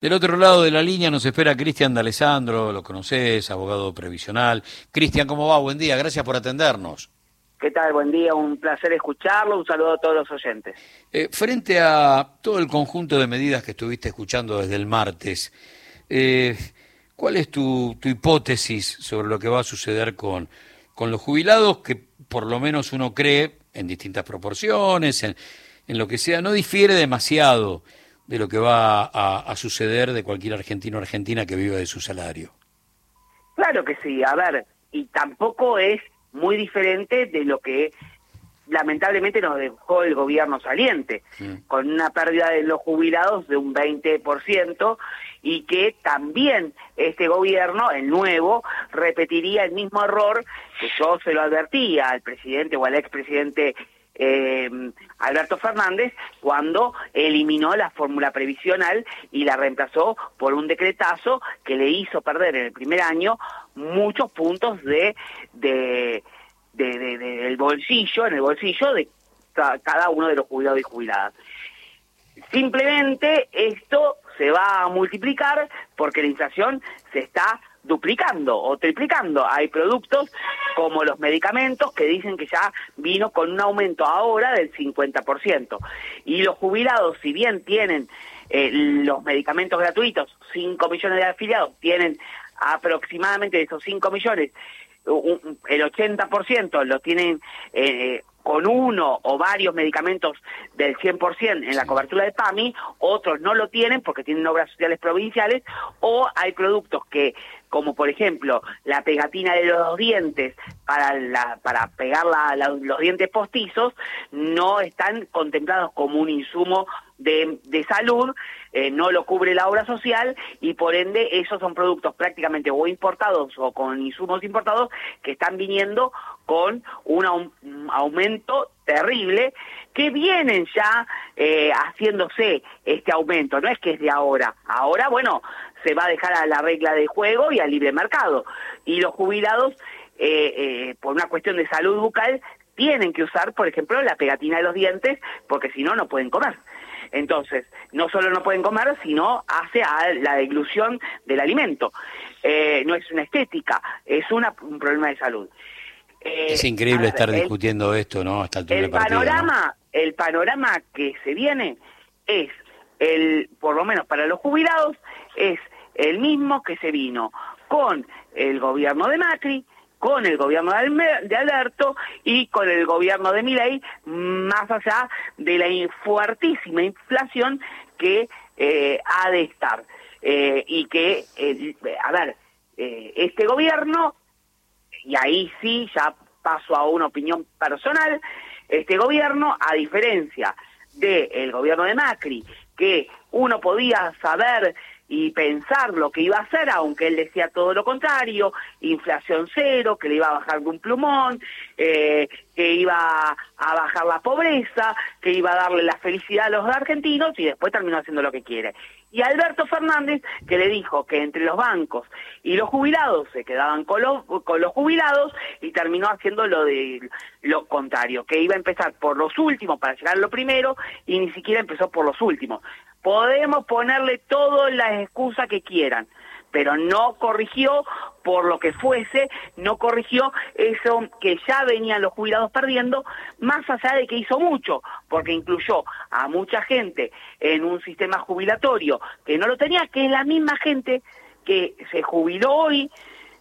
Del otro lado de la línea nos espera Cristian D'Alessandro, lo conoces, abogado previsional. Cristian, ¿cómo va? Buen día, gracias por atendernos. ¿Qué tal? Buen día, un placer escucharlo, un saludo a todos los oyentes. Eh, frente a todo el conjunto de medidas que estuviste escuchando desde el martes, eh, ¿cuál es tu, hipótesis sobre lo que va a suceder con, con los jubilados que por lo menos uno cree en distintas proporciones, en, en lo que sea, no difiere demasiado? De lo que va a, suceder de cualquier argentino o argentina que viva de su salario. Claro que sí, a ver, y tampoco es muy diferente de lo que lamentablemente nos dejó el gobierno saliente, con una pérdida de los jubilados de un 20% y que también este gobierno, el nuevo, repetiría el mismo error que yo se lo advertía al presidente o al expresidente eh, Alberto Fernández cuando eliminó la fórmula previsional y la reemplazó por un decretazo que le hizo perder en el primer año muchos puntos de, de, del bolsillo, en el bolsillo de cada uno de los jubilados y jubiladas. Simplemente esto se va a multiplicar porque la inflación se está duplicando o triplicando. Hay productos como los medicamentos que dicen que ya vino con un aumento ahora del 50%. Y los jubilados, si bien tienen eh, los medicamentos gratuitos, 5 millones de afiliados, tienen aproximadamente de esos 5 millones, el 80% lo tienen eh, con uno o varios medicamentos del 100% en la cobertura de PAMI, otros no lo tienen porque tienen obras sociales provinciales, o hay productos que, como por ejemplo la pegatina de los dientes para, la, para pegar los dientes postizos, no están contemplados como un insumo de, de salud, eh, no lo cubre la obra social y por ende esos son productos prácticamente o importados o con insumos importados que están viniendo con un aumento terrible que vienen ya eh, haciéndose este aumento, no es que es de ahora, ahora bueno, se va a dejar a la regla de juego y al libre mercado y los jubilados eh, eh, por una cuestión de salud bucal tienen que usar, por ejemplo, la pegatina de los dientes porque si no, no pueden comer. Entonces, no solo no pueden comer, sino hace a la deglución del alimento. Eh, no es una estética, es una, un problema de salud. Eh, es increíble estar discutiendo esto, ¿no? Hasta el, el panorama, el panorama que se viene es el, por lo menos para los jubilados, es el mismo que se vino con el gobierno de Macri, con el gobierno de Alberto y con el gobierno de Milei, más allá de la fuertísima inflación que eh, ha de estar. Eh, y que, eh, a ver, este gobierno, y ahí sí, ya paso a una opinión personal, este gobierno, a diferencia del gobierno de Macri, que uno podía saber y pensar lo que iba a hacer, aunque él decía todo lo contrario, inflación cero, que le iba a bajar de un plumón, eh, que iba a bajar la pobreza, que iba a darle la felicidad a los argentinos y después terminó haciendo lo que quiere. Y Alberto Fernández, que le dijo que entre los bancos y los jubilados se quedaban con los, con los jubilados y terminó haciendo lo de lo contrario, que iba a empezar por los últimos para llegar a lo primero y ni siquiera empezó por los últimos. Podemos ponerle todas las excusas que quieran, pero no corrigió por lo que fuese, no corrigió eso que ya venían los jubilados perdiendo, más allá de que hizo mucho, porque incluyó a mucha gente en un sistema jubilatorio que no lo tenía, que es la misma gente que se jubiló hoy,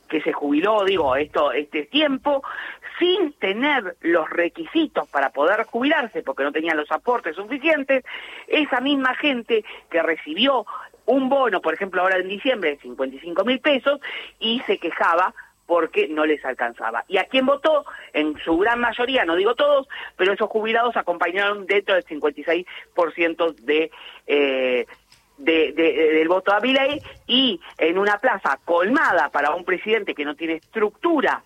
que se jubiló, digo, esto, este tiempo, sin tener los requisitos para poder jubilarse, porque no tenían los aportes suficientes, esa misma gente que recibió un bono, por ejemplo, ahora en diciembre, de 55 mil pesos, y se quejaba porque no les alcanzaba. ¿Y a quién votó? En su gran mayoría, no digo todos, pero esos jubilados acompañaron dentro del 56% de, eh, de, de, del voto a Milei y en una plaza colmada para un presidente que no tiene estructura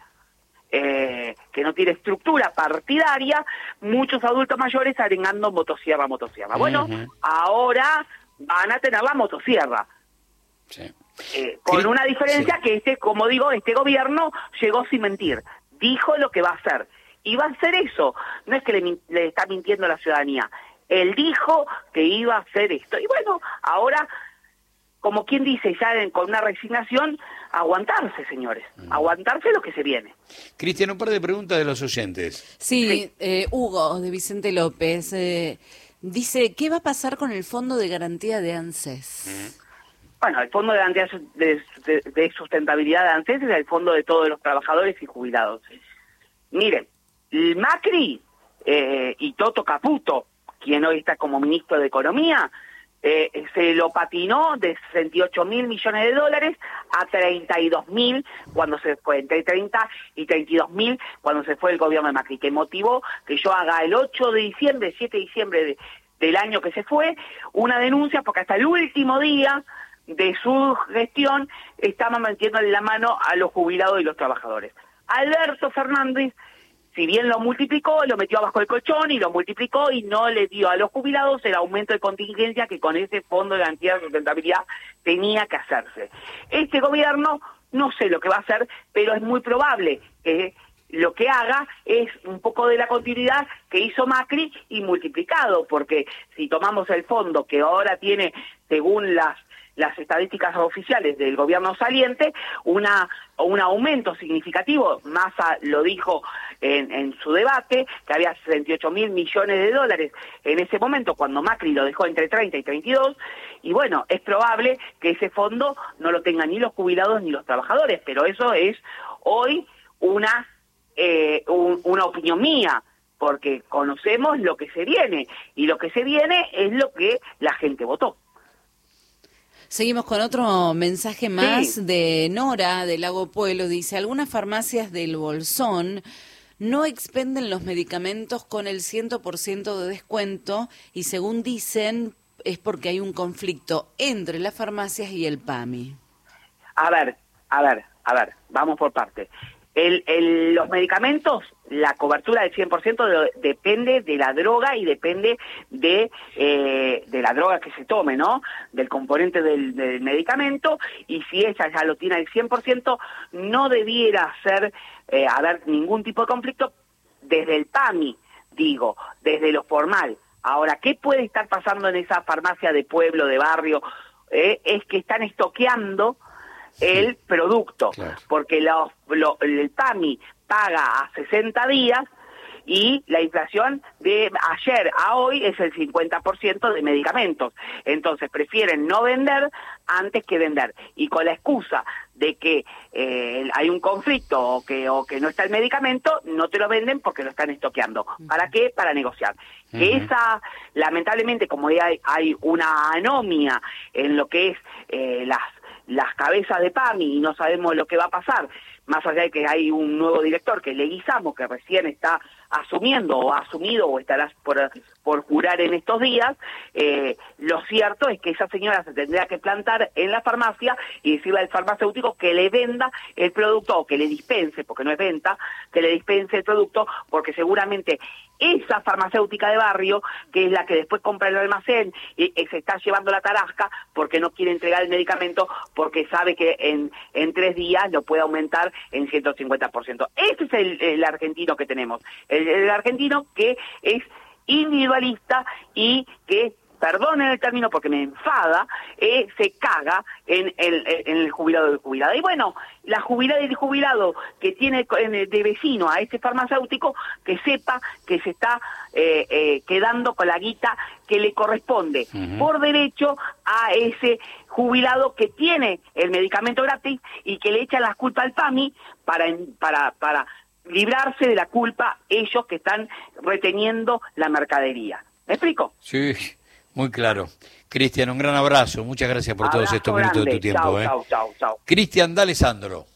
eh, que no tiene estructura partidaria, muchos adultos mayores arengando motosierra, motosierra. Bueno, ahora van a tener la motosierra. Eh, con una diferencia que este, como digo, este gobierno llegó sin mentir, dijo lo que va a hacer. Y va a hacer eso, no es que le, le está mintiendo a la ciudadanía, él dijo que iba a hacer esto. Y bueno, ahora como quien dice, ya con una resignación, aguantarse, señores, mm. aguantarse lo que se viene. Cristian, un par de preguntas de los oyentes. Sí, Eh, Hugo, de Vicente López, eh, dice, ¿qué va a pasar con el Fondo de Garantía de ANSES? Mm. Bueno, el Fondo de Garantía de, Sustentabilidad de ANSES es el fondo de todos los trabajadores y jubilados. Miren, Macri eh, y Toto Caputo, quien hoy está como ministro de Economía, eh, se lo patinó de 68 mil millones de dólares a 32 mil cuando se fue, entre 30 y 32 mil cuando se fue el gobierno de Macri, que motivó que yo haga el 8 de diciembre, 7 de diciembre del año que se fue, una denuncia porque hasta el último día de su gestión estaba metiendo la mano a los jubilados y los trabajadores. Alberto Fernández si bien lo multiplicó, lo metió abajo del colchón y lo multiplicó y no le dio a los jubilados el aumento de contingencia que con ese fondo de garantía de sustentabilidad tenía que hacerse. Este gobierno no sé lo que va a hacer, pero es muy probable que lo que haga es un poco de la continuidad que hizo Macri y multiplicado, porque si tomamos el fondo que ahora tiene, según las las estadísticas oficiales del gobierno saliente, una, un aumento significativo, Massa lo dijo en, en su debate, que había 68 mil millones de dólares en ese momento, cuando Macri lo dejó entre 30 y 32, y bueno, es probable que ese fondo no lo tengan ni los jubilados ni los trabajadores, pero eso es hoy una, eh, una opinión mía, porque conocemos lo que se viene, y lo que se viene es lo que la gente votó. Seguimos con otro mensaje más de Nora del Lago Pueblo. Dice, algunas farmacias del Bolsón no expenden los medicamentos con el 100% de descuento y según dicen es porque hay un conflicto entre las farmacias y el PAMI. A ver, a ver, a ver, vamos por parte. El, los medicamentos, la cobertura del 100% depende de la droga y depende de, eh, de la droga que se tome, ¿no? Del componente del, medicamento y si ella ya lo tiene al 100%, no debiera ser, eh, haber ningún tipo de conflicto desde el PAMI, digo, desde lo formal. Ahora, ¿qué puede estar pasando en esa farmacia de pueblo, de barrio? Eh, es que están estoqueando el producto, porque el PAMI paga a 60 días y la inflación de ayer a hoy es el 50% de medicamentos. Entonces prefieren no vender antes que vender. Y con la excusa de que eh, hay un conflicto o que, o que no está el medicamento, no te lo venden porque lo están estoqueando. ¿Para qué? Para negociar. Que esa, lamentablemente, como hay, hay una anomia en lo que es eh, las las cabezas de PAMI y no sabemos lo que va a pasar, más allá de que hay un nuevo director que es Leguizamo, que recién está asumiendo o ha asumido o estará por, por jurar en estos días, eh, lo cierto es que esa señora se tendría que plantar en la farmacia y decirle al farmacéutico que le venda el producto o que le dispense, porque no es venta, que le dispense el producto, porque seguramente esa farmacéutica de barrio, que es la que después compra el almacén y, se está llevando la tarasca porque no quiere entregar el medicamento porque sabe que en, en tres días lo puede aumentar en 150%. Ese es el, el argentino que tenemos, el, el argentino que es individualista y que perdonen el término porque me enfada, eh, se caga en el, en el jubilado del jubilado. Y bueno, la jubilada y el jubilado que tiene de vecino a este farmacéutico, que sepa que se está eh, eh, quedando con la guita que le corresponde por derecho a ese jubilado que tiene el medicamento gratis y que le echa la culpa al PAMI para, para, para librarse de la culpa ellos que están reteniendo la mercadería. ¿Me explico? Sí, muy claro. Cristian, un gran abrazo. Muchas gracias por todos estos minutos de tu tiempo. Chao, ¿eh? chao, chao, Cristian D'Alessandro.